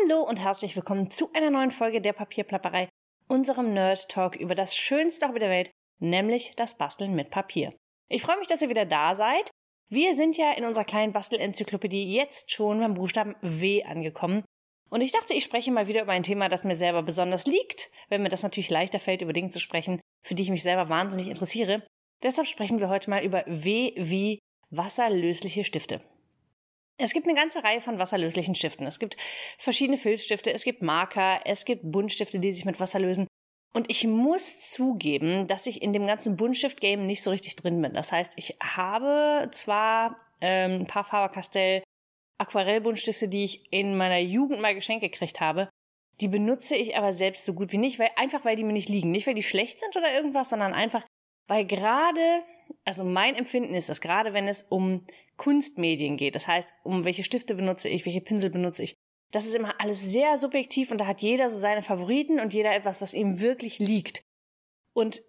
Hallo und herzlich willkommen zu einer neuen Folge der Papierplapperei, unserem Nerd Talk über das schönste Hobby der Welt, nämlich das Basteln mit Papier. Ich freue mich, dass ihr wieder da seid. Wir sind ja in unserer kleinen Bastelenzyklopädie jetzt schon beim Buchstaben W angekommen. Und ich dachte, ich spreche mal wieder über ein Thema, das mir selber besonders liegt, wenn mir das natürlich leichter fällt, über Dinge zu sprechen, für die ich mich selber wahnsinnig interessiere. Deshalb sprechen wir heute mal über W wie wasserlösliche Stifte. Es gibt eine ganze Reihe von wasserlöslichen Stiften. Es gibt verschiedene Filzstifte, es gibt Marker, es gibt Buntstifte, die sich mit Wasser lösen. Und ich muss zugeben, dass ich in dem ganzen Buntstift-Game nicht so richtig drin bin. Das heißt, ich habe zwar ähm, ein paar Faber-Castell Aquarellbuntstifte, die ich in meiner Jugend mal geschenkt gekriegt habe. Die benutze ich aber selbst so gut wie nicht, weil einfach weil die mir nicht liegen. Nicht weil die schlecht sind oder irgendwas, sondern einfach weil gerade, also mein Empfinden ist, dass gerade wenn es um Kunstmedien geht, das heißt, um welche Stifte benutze ich, welche Pinsel benutze ich, das ist immer alles sehr subjektiv und da hat jeder so seine Favoriten und jeder etwas, was ihm wirklich liegt. Und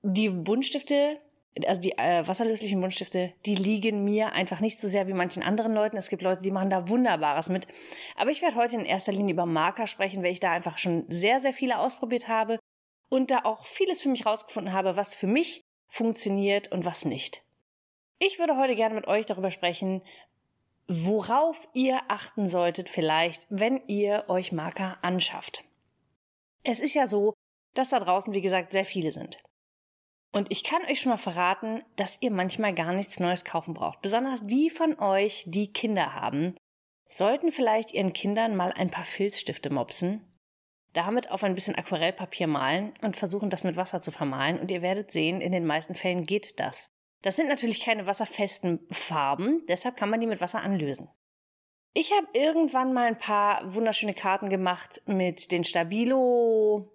die Buntstifte, also die äh, wasserlöslichen Buntstifte, die liegen mir einfach nicht so sehr wie manchen anderen Leuten. Es gibt Leute, die machen da Wunderbares mit. Aber ich werde heute in erster Linie über Marker sprechen, weil ich da einfach schon sehr, sehr viele ausprobiert habe und da auch vieles für mich rausgefunden habe, was für mich funktioniert und was nicht. Ich würde heute gerne mit euch darüber sprechen, worauf ihr achten solltet vielleicht, wenn ihr euch Marker anschafft. Es ist ja so, dass da draußen, wie gesagt, sehr viele sind. Und ich kann euch schon mal verraten, dass ihr manchmal gar nichts Neues kaufen braucht. Besonders die von euch, die Kinder haben, sollten vielleicht ihren Kindern mal ein paar Filzstifte mopsen, damit auf ein bisschen Aquarellpapier malen und versuchen, das mit Wasser zu vermalen. Und ihr werdet sehen, in den meisten Fällen geht das. Das sind natürlich keine wasserfesten Farben, deshalb kann man die mit Wasser anlösen. Ich habe irgendwann mal ein paar wunderschöne Karten gemacht mit den Stabilo.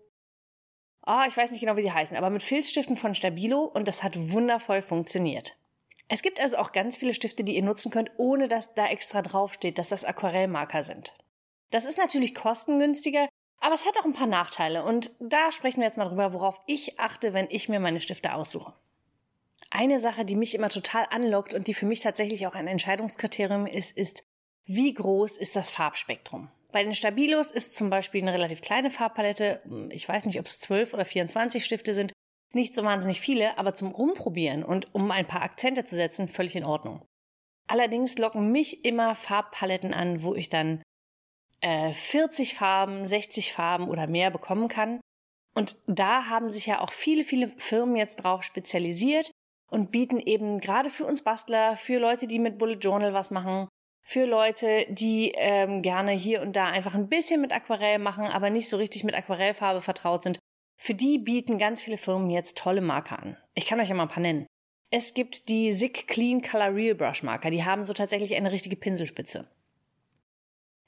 Ah, oh, ich weiß nicht genau, wie sie heißen, aber mit Filzstiften von Stabilo und das hat wundervoll funktioniert. Es gibt also auch ganz viele Stifte, die ihr nutzen könnt, ohne dass da extra draufsteht, dass das Aquarellmarker sind. Das ist natürlich kostengünstiger, aber es hat auch ein paar Nachteile und da sprechen wir jetzt mal drüber, worauf ich achte, wenn ich mir meine Stifte aussuche. Eine Sache, die mich immer total anlockt und die für mich tatsächlich auch ein Entscheidungskriterium ist, ist, wie groß ist das Farbspektrum? Bei den Stabilos ist zum Beispiel eine relativ kleine Farbpalette, ich weiß nicht, ob es 12 oder 24 Stifte sind, nicht so wahnsinnig viele, aber zum Rumprobieren und um ein paar Akzente zu setzen, völlig in Ordnung. Allerdings locken mich immer Farbpaletten an, wo ich dann äh, 40 Farben, 60 Farben oder mehr bekommen kann. Und da haben sich ja auch viele, viele Firmen jetzt drauf spezialisiert, und bieten eben gerade für uns Bastler, für Leute, die mit Bullet Journal was machen, für Leute, die ähm, gerne hier und da einfach ein bisschen mit Aquarell machen, aber nicht so richtig mit Aquarellfarbe vertraut sind, für die bieten ganz viele Firmen jetzt tolle Marker an. Ich kann euch ja mal ein paar nennen. Es gibt die SICK Clean Color Real Brush Marker, die haben so tatsächlich eine richtige Pinselspitze.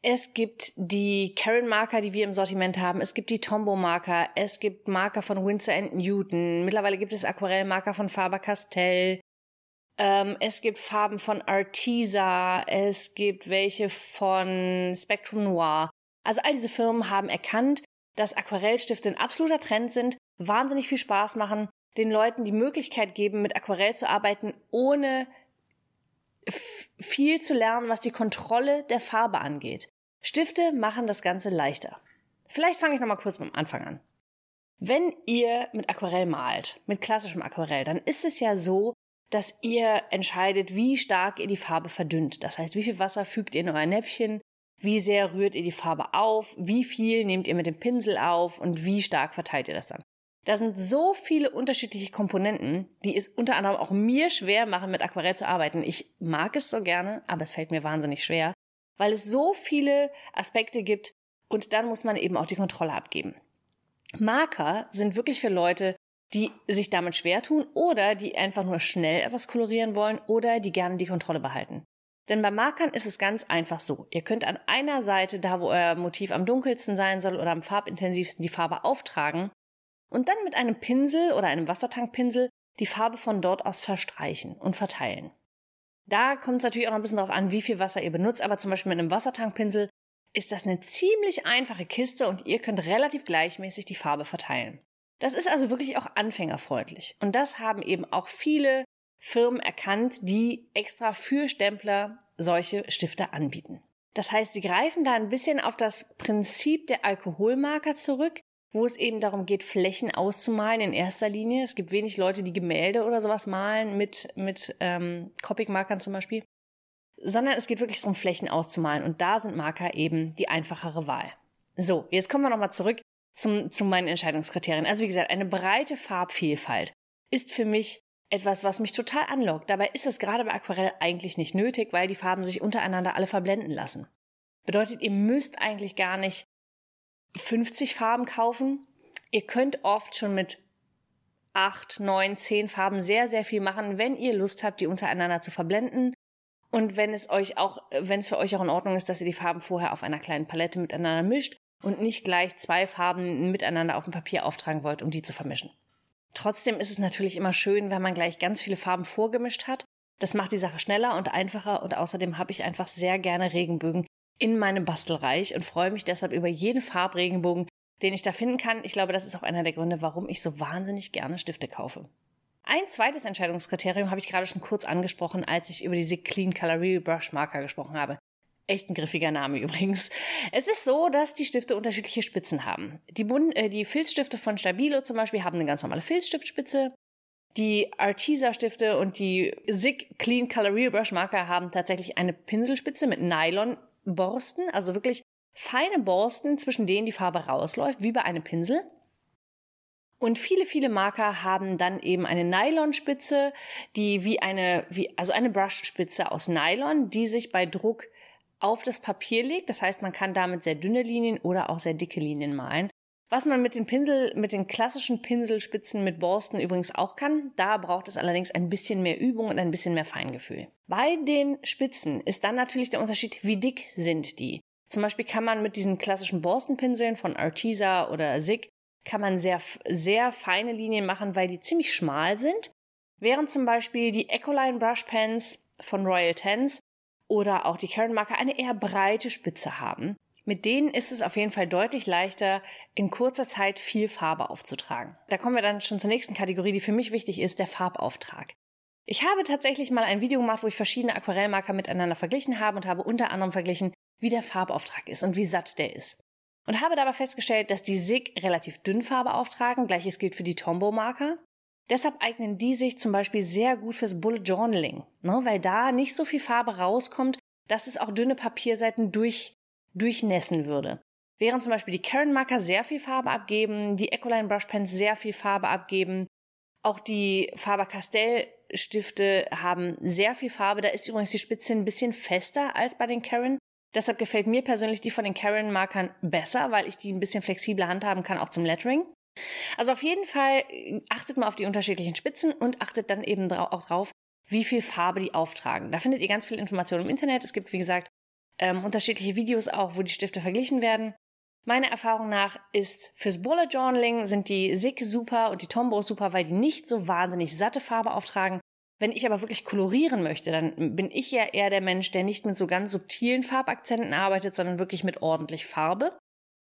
Es gibt die Karen Marker, die wir im Sortiment haben. Es gibt die Tombow Marker. Es gibt Marker von Winsor Newton. Mittlerweile gibt es Aquarellmarker von Faber-Castell. Ähm, es gibt Farben von Artisa. Es gibt welche von Spectrum Noir. Also all diese Firmen haben erkannt, dass Aquarellstifte ein absoluter Trend sind, wahnsinnig viel Spaß machen, den Leuten die Möglichkeit geben, mit Aquarell zu arbeiten, ohne viel zu lernen, was die Kontrolle der Farbe angeht. Stifte machen das Ganze leichter. Vielleicht fange ich noch mal kurz beim Anfang an. Wenn ihr mit Aquarell malt, mit klassischem Aquarell, dann ist es ja so, dass ihr entscheidet, wie stark ihr die Farbe verdünnt. Das heißt, wie viel Wasser fügt ihr in euer Näpfchen, wie sehr rührt ihr die Farbe auf, wie viel nehmt ihr mit dem Pinsel auf und wie stark verteilt ihr das dann. Da sind so viele unterschiedliche Komponenten, die es unter anderem auch mir schwer machen, mit Aquarell zu arbeiten. Ich mag es so gerne, aber es fällt mir wahnsinnig schwer, weil es so viele Aspekte gibt und dann muss man eben auch die Kontrolle abgeben. Marker sind wirklich für Leute, die sich damit schwer tun oder die einfach nur schnell etwas kolorieren wollen oder die gerne die Kontrolle behalten. Denn bei Markern ist es ganz einfach so. Ihr könnt an einer Seite, da wo euer Motiv am dunkelsten sein soll oder am farbintensivsten, die Farbe auftragen und dann mit einem Pinsel oder einem Wassertankpinsel die Farbe von dort aus verstreichen und verteilen. Da kommt es natürlich auch noch ein bisschen darauf an, wie viel Wasser ihr benutzt, aber zum Beispiel mit einem Wassertankpinsel ist das eine ziemlich einfache Kiste und ihr könnt relativ gleichmäßig die Farbe verteilen. Das ist also wirklich auch anfängerfreundlich. Und das haben eben auch viele Firmen erkannt, die extra für Stempler solche Stifte anbieten. Das heißt, sie greifen da ein bisschen auf das Prinzip der Alkoholmarker zurück, wo es eben darum geht, Flächen auszumalen in erster Linie. Es gibt wenig Leute, die Gemälde oder sowas malen mit, mit ähm, Copic-Markern zum Beispiel, sondern es geht wirklich darum, Flächen auszumalen. Und da sind Marker eben die einfachere Wahl. So, jetzt kommen wir nochmal zurück zum, zu meinen Entscheidungskriterien. Also wie gesagt, eine breite Farbvielfalt ist für mich etwas, was mich total anlockt. Dabei ist es gerade bei Aquarell eigentlich nicht nötig, weil die Farben sich untereinander alle verblenden lassen. Bedeutet, ihr müsst eigentlich gar nicht 50 Farben kaufen. Ihr könnt oft schon mit 8, 9, 10 Farben sehr, sehr viel machen, wenn ihr Lust habt, die untereinander zu verblenden. Und wenn es euch auch, wenn es für euch auch in Ordnung ist, dass ihr die Farben vorher auf einer kleinen Palette miteinander mischt und nicht gleich zwei Farben miteinander auf dem Papier auftragen wollt, um die zu vermischen. Trotzdem ist es natürlich immer schön, wenn man gleich ganz viele Farben vorgemischt hat. Das macht die Sache schneller und einfacher und außerdem habe ich einfach sehr gerne Regenbögen in meinem Bastelreich und freue mich deshalb über jeden Farbregenbogen, den ich da finden kann. Ich glaube, das ist auch einer der Gründe, warum ich so wahnsinnig gerne Stifte kaufe. Ein zweites Entscheidungskriterium habe ich gerade schon kurz angesprochen, als ich über diese Clean Color Real Brush Marker gesprochen habe. Echt ein griffiger Name übrigens. Es ist so, dass die Stifte unterschiedliche Spitzen haben. Die, Bund äh, die Filzstifte von Stabilo zum Beispiel haben eine ganz normale Filzstiftspitze. Die Artisa-Stifte und die SIG Clean Color Real Brush Marker haben tatsächlich eine Pinselspitze mit Nylon-Borsten, also wirklich feine Borsten, zwischen denen die Farbe rausläuft, wie bei einem Pinsel. Und viele, viele Marker haben dann eben eine Nylonspitze, die wie eine, wie, also eine Brushspitze aus Nylon, die sich bei Druck auf das Papier legt. Das heißt, man kann damit sehr dünne Linien oder auch sehr dicke Linien malen. Was man mit den Pinsel, mit den klassischen Pinselspitzen mit Borsten übrigens auch kann. Da braucht es allerdings ein bisschen mehr Übung und ein bisschen mehr Feingefühl. Bei den Spitzen ist dann natürlich der Unterschied, wie dick sind die. Zum Beispiel kann man mit diesen klassischen Borstenpinseln von Artisa oder SIG kann man sehr, sehr feine Linien machen, weil die ziemlich schmal sind. Während zum Beispiel die Ecoline Brush Pens von Royal Tens oder auch die Karen Marker eine eher breite Spitze haben. Mit denen ist es auf jeden Fall deutlich leichter, in kurzer Zeit viel Farbe aufzutragen. Da kommen wir dann schon zur nächsten Kategorie, die für mich wichtig ist, der Farbauftrag. Ich habe tatsächlich mal ein Video gemacht, wo ich verschiedene Aquarellmarker miteinander verglichen habe und habe unter anderem verglichen, wie der Farbauftrag ist und wie satt der ist. Und habe dabei festgestellt, dass die SIG relativ dünn Farbe auftragen, gleiches gilt für die Tombow-Marker. Deshalb eignen die sich zum Beispiel sehr gut fürs Bullet Journaling, ne, weil da nicht so viel Farbe rauskommt, dass es auch dünne Papierseiten durch, durchnässen würde. Während zum Beispiel die Karen Marker sehr viel Farbe abgeben, die Ecoline Brush Pens sehr viel Farbe abgeben, auch die Faber-Castell Stifte haben sehr viel Farbe. Da ist übrigens die Spitze ein bisschen fester als bei den Karen. Deshalb gefällt mir persönlich die von den Karen Markern besser, weil ich die ein bisschen flexibler handhaben kann, auch zum Lettering. Also auf jeden Fall äh, achtet mal auf die unterschiedlichen Spitzen und achtet dann eben auch drauf, wie viel Farbe die auftragen. Da findet ihr ganz viel Informationen im Internet. Es gibt, wie gesagt, ähm, unterschiedliche Videos auch, wo die Stifte verglichen werden. Meiner Erfahrung nach ist fürs Bullet Journaling sind die SIG super und die Tombow super, weil die nicht so wahnsinnig satte Farbe auftragen. Wenn ich aber wirklich kolorieren möchte, dann bin ich ja eher der Mensch, der nicht mit so ganz subtilen Farbakzenten arbeitet, sondern wirklich mit ordentlich Farbe.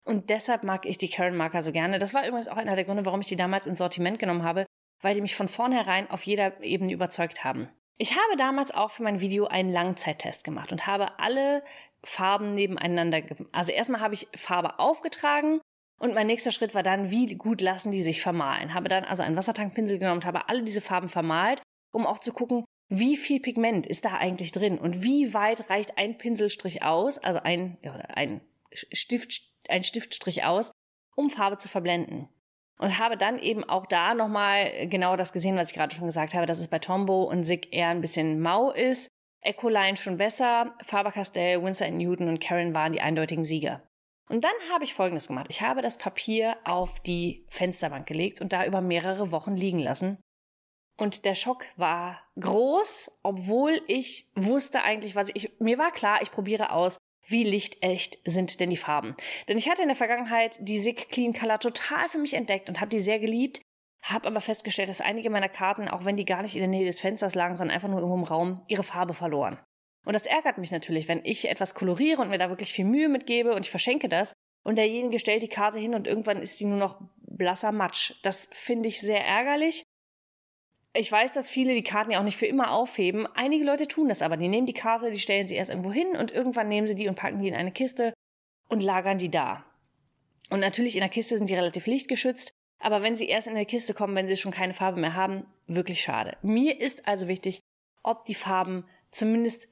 Und deshalb mag ich die Karen Marker so gerne. Das war übrigens auch einer der Gründe, warum ich die damals ins Sortiment genommen habe, weil die mich von vornherein auf jeder Ebene überzeugt haben. Ich habe damals auch für mein Video einen Langzeittest gemacht und habe alle Farben nebeneinander, also erstmal habe ich Farbe aufgetragen und mein nächster Schritt war dann, wie gut lassen die sich vermalen. Habe dann also einen Wassertankpinsel genommen und habe alle diese Farben vermalt, um auch zu gucken, wie viel Pigment ist da eigentlich drin und wie weit reicht ein Pinselstrich aus, also ein, ja, ein Stift, ein Stiftstrich aus, um Farbe zu verblenden. Und habe dann eben auch da nochmal genau das gesehen, was ich gerade schon gesagt habe, dass es bei Tombow und Sig eher ein bisschen mau ist. Ecoline schon besser, Faber-Castell, Winsor Newton und Karen waren die eindeutigen Sieger. Und dann habe ich Folgendes gemacht. Ich habe das Papier auf die Fensterbank gelegt und da über mehrere Wochen liegen lassen. Und der Schock war groß, obwohl ich wusste eigentlich, was ich, mir war klar, ich probiere aus, wie lichtecht sind denn die Farben. Denn ich hatte in der Vergangenheit die SIG Clean Color total für mich entdeckt und habe die sehr geliebt, habe aber festgestellt, dass einige meiner Karten, auch wenn die gar nicht in der Nähe des Fensters lagen, sondern einfach nur irgendwo im Raum, ihre Farbe verloren. Und das ärgert mich natürlich, wenn ich etwas koloriere und mir da wirklich viel Mühe mitgebe und ich verschenke das und derjenige stellt die Karte hin und irgendwann ist die nur noch blasser Matsch. Das finde ich sehr ärgerlich. Ich weiß, dass viele die Karten ja auch nicht für immer aufheben. Einige Leute tun das aber. Die nehmen die Karte, die stellen sie erst irgendwo hin und irgendwann nehmen sie die und packen die in eine Kiste und lagern die da. Und natürlich in der Kiste sind die relativ lichtgeschützt. Aber wenn sie erst in der Kiste kommen, wenn sie schon keine Farbe mehr haben, wirklich schade. Mir ist also wichtig, ob die Farben zumindest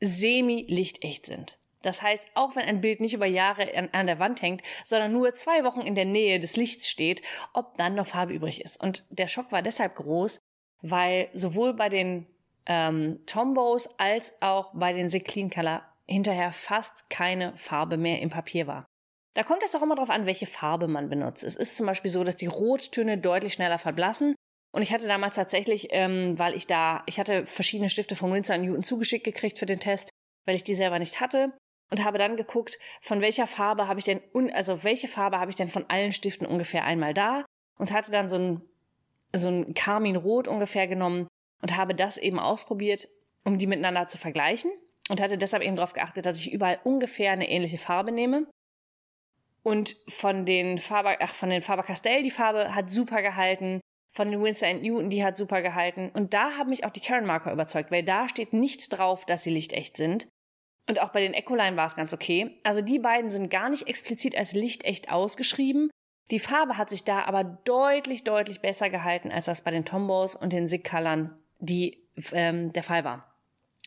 semi-lichtecht sind. Das heißt, auch wenn ein Bild nicht über Jahre an, an, der Wand hängt, sondern nur zwei Wochen in der Nähe des Lichts steht, ob dann noch Farbe übrig ist. Und der Schock war deshalb groß, weil sowohl bei den ähm, Tombos als auch bei den The Clean Color hinterher fast keine Farbe mehr im Papier war. Da kommt es auch immer darauf an, welche Farbe man benutzt. Es ist zum Beispiel so, dass die Rottöne deutlich schneller verblassen. Und ich hatte damals tatsächlich, ähm, weil ich da, ich hatte verschiedene Stifte von Winsor Newton zugeschickt gekriegt für den Test, weil ich die selber nicht hatte und habe dann geguckt, von welcher Farbe habe ich denn, also welche Farbe habe ich denn von allen Stiften ungefähr einmal da und hatte dann so ein, so ein Karminrot ungefähr genommen und habe das eben ausprobiert, um die miteinander zu vergleichen und hatte deshalb eben darauf geachtet, dass ich überall ungefähr eine ähnliche Farbe nehme. Und von den Faber, ach, von den Faber-Castell, die Farbe hat super gehalten. Von den Winsor Newton, die hat super gehalten. Und da haben mich auch die Karen Marker überzeugt, weil da steht nicht drauf, dass sie lichtecht sind. Und auch bei den Ecoline war es ganz okay. Also die beiden sind gar nicht explizit als lichtecht ausgeschrieben. Die Farbe hat sich da aber deutlich, deutlich besser gehalten, als das bei den Tombos und den Sig-Colors die ähm, der Fall war.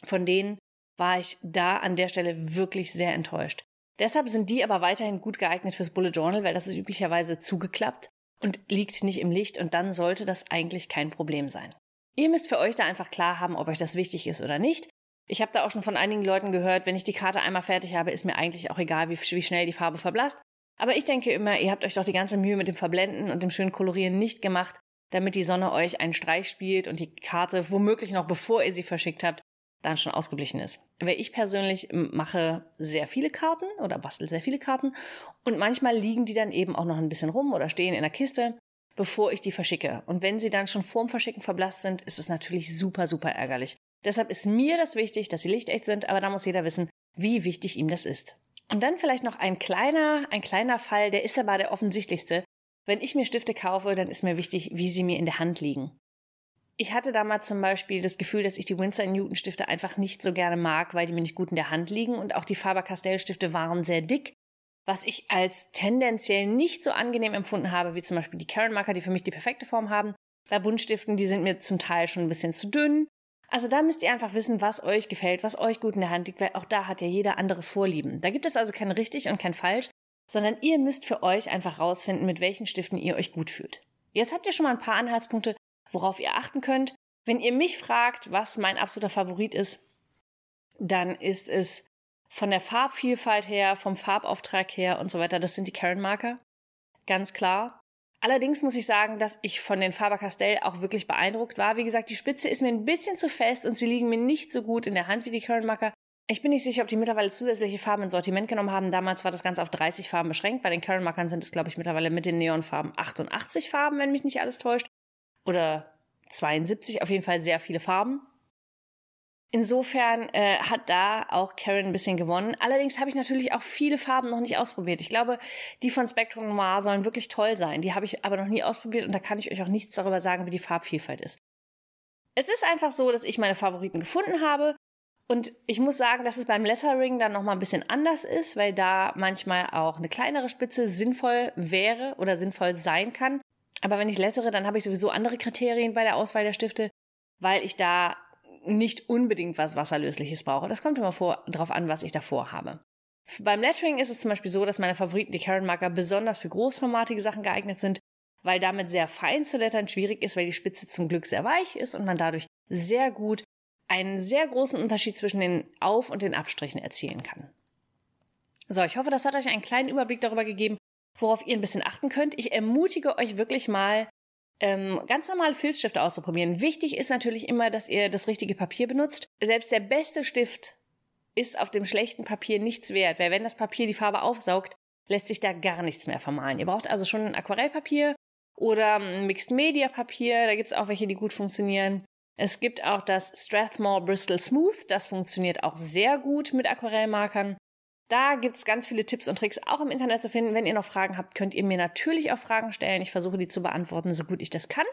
Von denen war ich da an der Stelle wirklich sehr enttäuscht. Deshalb sind die aber weiterhin gut geeignet fürs Bullet Journal, weil das ist üblicherweise zugeklappt und liegt nicht im Licht und dann sollte das eigentlich kein Problem sein. Ihr müsst für euch da einfach klar haben, ob euch das wichtig ist oder nicht. Ich habe da auch schon von einigen Leuten gehört, wenn ich die Karte einmal fertig habe, ist mir eigentlich auch egal, wie, wie schnell die Farbe verblasst. Aber ich denke immer, ihr habt euch doch die ganze Mühe mit dem Verblenden und dem schönen Kolorieren nicht gemacht, damit die Sonne euch einen Streich spielt und die Karte womöglich noch bevor ihr sie verschickt habt, dann schon ausgeblichen ist. Weil ich persönlich mache sehr viele Karten oder bastel sehr viele Karten und manchmal liegen die dann eben auch noch ein bisschen rum oder stehen in der Kiste, bevor ich die verschicke. Und wenn sie dann schon vorm Verschicken verblasst sind, ist es natürlich super, super ärgerlich. Deshalb ist mir das wichtig, dass sie lichtecht sind, aber da muss jeder wissen, wie wichtig ihm das ist. Und dann vielleicht noch ein kleiner, ein kleiner Fall, der ist aber der offensichtlichste. Wenn ich mir Stifte kaufe, dann ist mir wichtig, wie sie mir in der Hand liegen. Ich hatte damals zum Beispiel das Gefühl, dass ich die Winsor Newton Stifte einfach nicht so gerne mag, weil die mir nicht gut in der Hand liegen und auch die Faber-Castell Stifte waren sehr dick, was ich als tendenziell nicht so angenehm empfunden habe, wie zum Beispiel die Karen Marker, die für mich die perfekte Form haben. Bei Buntstiften, die sind mir zum Teil schon ein bisschen zu dünn also da müsst ihr einfach wissen, was euch gefällt, was euch gut in der Hand liegt, weil auch da hat ja jeder andere Vorlieben. Da gibt es also kein richtig und kein falsch, sondern ihr müsst für euch einfach rausfinden, mit welchen Stiften ihr euch gut fühlt. Jetzt habt ihr schon mal ein paar Anhaltspunkte, worauf ihr achten könnt. Wenn ihr mich fragt, was mein absoluter Favorit ist, dann ist es von der Farbvielfalt her, vom Farbauftrag her und so weiter, das sind die Karen Marker. Ganz klar. Allerdings muss ich sagen, dass ich von den Faber-Castell auch wirklich beeindruckt war. Wie gesagt, die Spitze ist mir ein bisschen zu fest und sie liegen mir nicht so gut in der Hand wie die Current Marker. Ich bin nicht sicher, ob die mittlerweile zusätzliche Farben ins Sortiment genommen haben. Damals war das Ganze auf 30 Farben beschränkt. Bei den Current Markern sind es, glaube ich, mittlerweile mit den Neonfarben 88 Farben, wenn mich nicht alles täuscht. Oder 72, auf jeden Fall sehr viele Farben. Insofern äh, hat da auch Karen ein bisschen gewonnen. Allerdings habe ich natürlich auch viele Farben noch nicht ausprobiert. Ich glaube, die von Spectrum Noir sollen wirklich toll sein. Die habe ich aber noch nie ausprobiert und da kann ich euch auch nichts darüber sagen, wie die Farbvielfalt ist. Es ist einfach so, dass ich meine Favoriten gefunden habe und ich muss sagen, dass es beim Lettering dann noch mal ein bisschen anders ist, weil da manchmal auch eine kleinere Spitze sinnvoll wäre oder sinnvoll sein kann. Aber wenn ich lettere, dann habe ich sowieso andere Kriterien bei der Auswahl der Stifte, weil ich da nicht unbedingt was Wasserlösliches brauche. Das kommt immer vor, darauf an, was ich davor habe. Beim Lettering ist es zum Beispiel so, dass meine Favoriten, die Karen Marker, besonders für großformatige Sachen geeignet sind, weil damit sehr fein zu lettern schwierig ist, weil die Spitze zum Glück sehr weich ist und man dadurch sehr gut einen sehr großen Unterschied zwischen den Auf- und den Abstrichen erzielen kann. So, ich hoffe, das hat euch einen kleinen Überblick darüber gegeben, worauf ihr ein bisschen achten könnt. Ich ermutige euch wirklich mal, ähm, ganz normale Filzstifte auszuprobieren. Wichtig ist natürlich immer, dass ihr das richtige Papier benutzt. Selbst der beste Stift ist auf dem schlechten Papier nichts wert, weil wenn das Papier die Farbe aufsaugt, lässt sich da gar nichts mehr vermalen. Ihr braucht also schon ein Aquarellpapier oder ein Mixed Media Papier, da gibt es auch welche, die gut funktionieren. Es gibt auch das Strathmore Bristol Smooth, das funktioniert auch sehr gut mit Aquarellmarkern. Da gibt es ganz viele Tipps und Tricks auch im Internet zu finden. Wenn ihr noch Fragen habt, könnt ihr mir natürlich auch Fragen stellen. Ich versuche die zu beantworten, so gut ich das kann.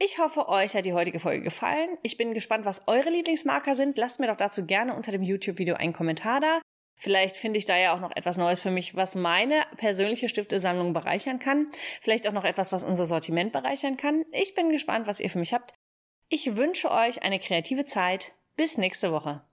Ich hoffe, euch hat die heutige Folge gefallen. Ich bin gespannt, was eure Lieblingsmarker sind. Lasst mir doch dazu gerne unter dem YouTube-Video einen Kommentar da. Vielleicht finde ich da ja auch noch etwas Neues für mich, was meine persönliche Stiftesammlung bereichern kann. Vielleicht auch noch etwas, was unser Sortiment bereichern kann. Ich bin gespannt, was ihr für mich habt. Ich wünsche euch eine kreative Zeit. Bis nächste Woche.